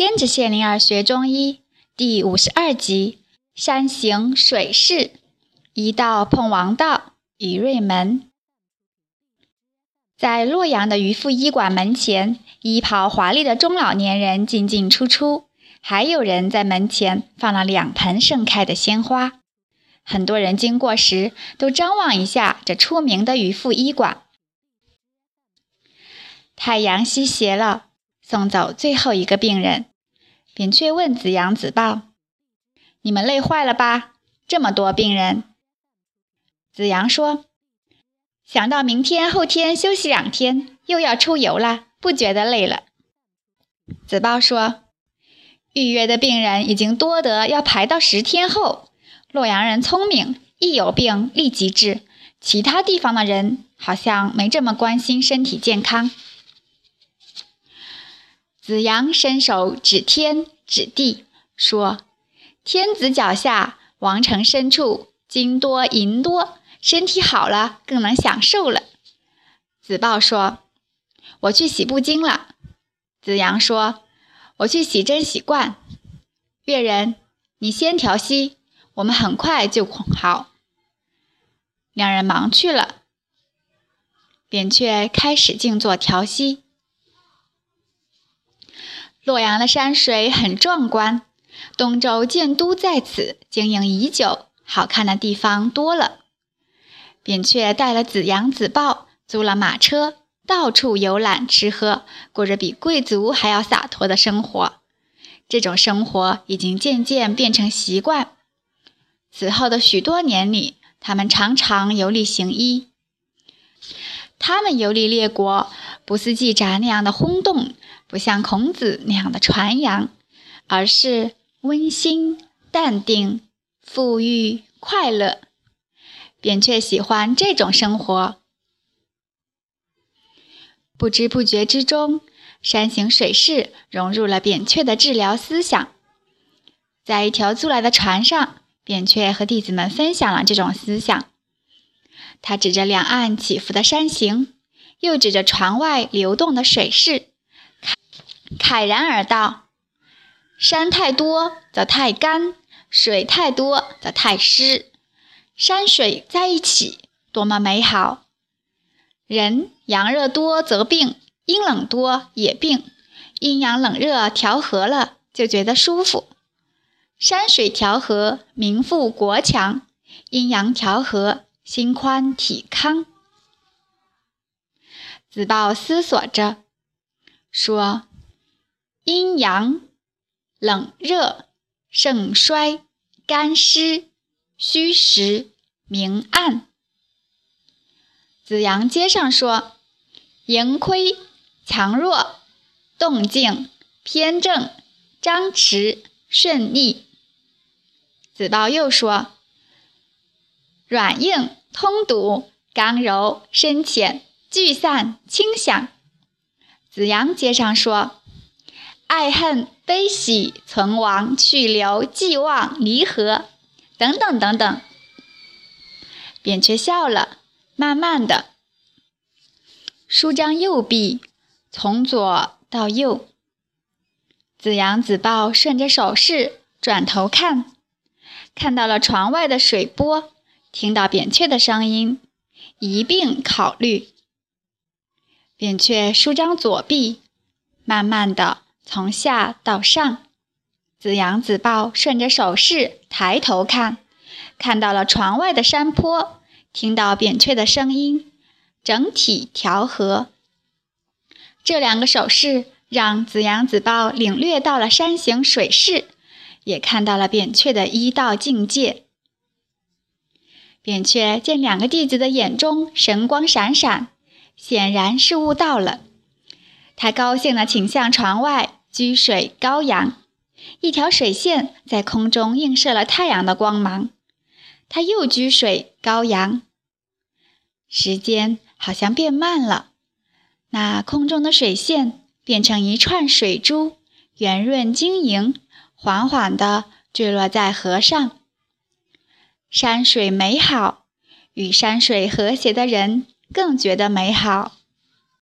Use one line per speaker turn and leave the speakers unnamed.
跟着谢灵儿学中医第五十二集：山行水势，一道碰王道，雨瑞门。在洛阳的渔父医馆门前，衣袍华丽的中老年人进进出出，还有人在门前放了两盆盛开的鲜花。很多人经过时都张望一下这出名的渔父医馆。太阳西斜了，送走最后一个病人。扁鹊问子阳、子豹：“你们累坏了吧？这么多病人。”子阳说：“想到明天、后天休息两天，又要出游了，不觉得累了。”子豹说：“预约的病人已经多得要排到十天后。洛阳人聪明，一有病立即治，其他地方的人好像没这么关心身体健康。”子阳伸手指天指地，说：“天子脚下，王城深处，金多银多，身体好了更能享受了。”子豹说：“我去洗布巾了。”子阳说：“我去洗针洗罐。”越人，你先调息，我们很快就好。两人忙去了。扁鹊开始静坐调息。洛阳的山水很壮观，东周建都在此，经营已久，好看的地方多了。扁鹊带了子阳、子豹，租了马车，到处游览吃喝，过着比贵族还要洒脱的生活。这种生活已经渐渐变成习惯。此后的许多年里，他们常常游历行医。他们游历列国，不似季札那样的轰动。不像孔子那样的传扬，而是温馨、淡定、富裕、快乐。扁鹊喜欢这种生活。不知不觉之中，山行水势融入了扁鹊的治疗思想。在一条租来的船上，扁鹊和弟子们分享了这种思想。他指着两岸起伏的山形，又指着船外流动的水势。慨然而道：“山太多则太干，水太多则太湿。山水在一起，多么美好！人阳热多则病，阴冷多也病。阴阳冷热调和了，就觉得舒服。山水调和，民富国强；阴阳调和，心宽体康。”子豹思索着，说。阴阳、冷热、盛衰、干湿、虚实、明暗。子阳接上说：盈亏、强弱、动静、偏正、张弛、顺逆。子豹又说：软硬、通堵、刚柔、深浅、聚散、清响。子阳接上说。爱恨悲喜存亡去留寄望离合等等等等，扁鹊笑了，慢慢的，舒张右臂，从左到右。子阳、子豹顺着手势转头看，看到了窗外的水波，听到扁鹊的声音，一并考虑。扁鹊舒张左臂，慢慢的。从下到上，子阳、子豹顺着手势抬头看，看到了床外的山坡，听到扁鹊的声音，整体调和。这两个手势让子阳、子豹领略到了山形水势，也看到了扁鹊的医道境界。扁鹊见两个弟子的眼中神光闪闪，显然是悟到了，他高兴地请向床外。居水高扬，一条水线在空中映射了太阳的光芒。他又居水高扬，时间好像变慢了。那空中的水线变成一串水珠，圆润晶莹，缓缓地坠落在河上。山水美好，与山水和谐的人更觉得美好。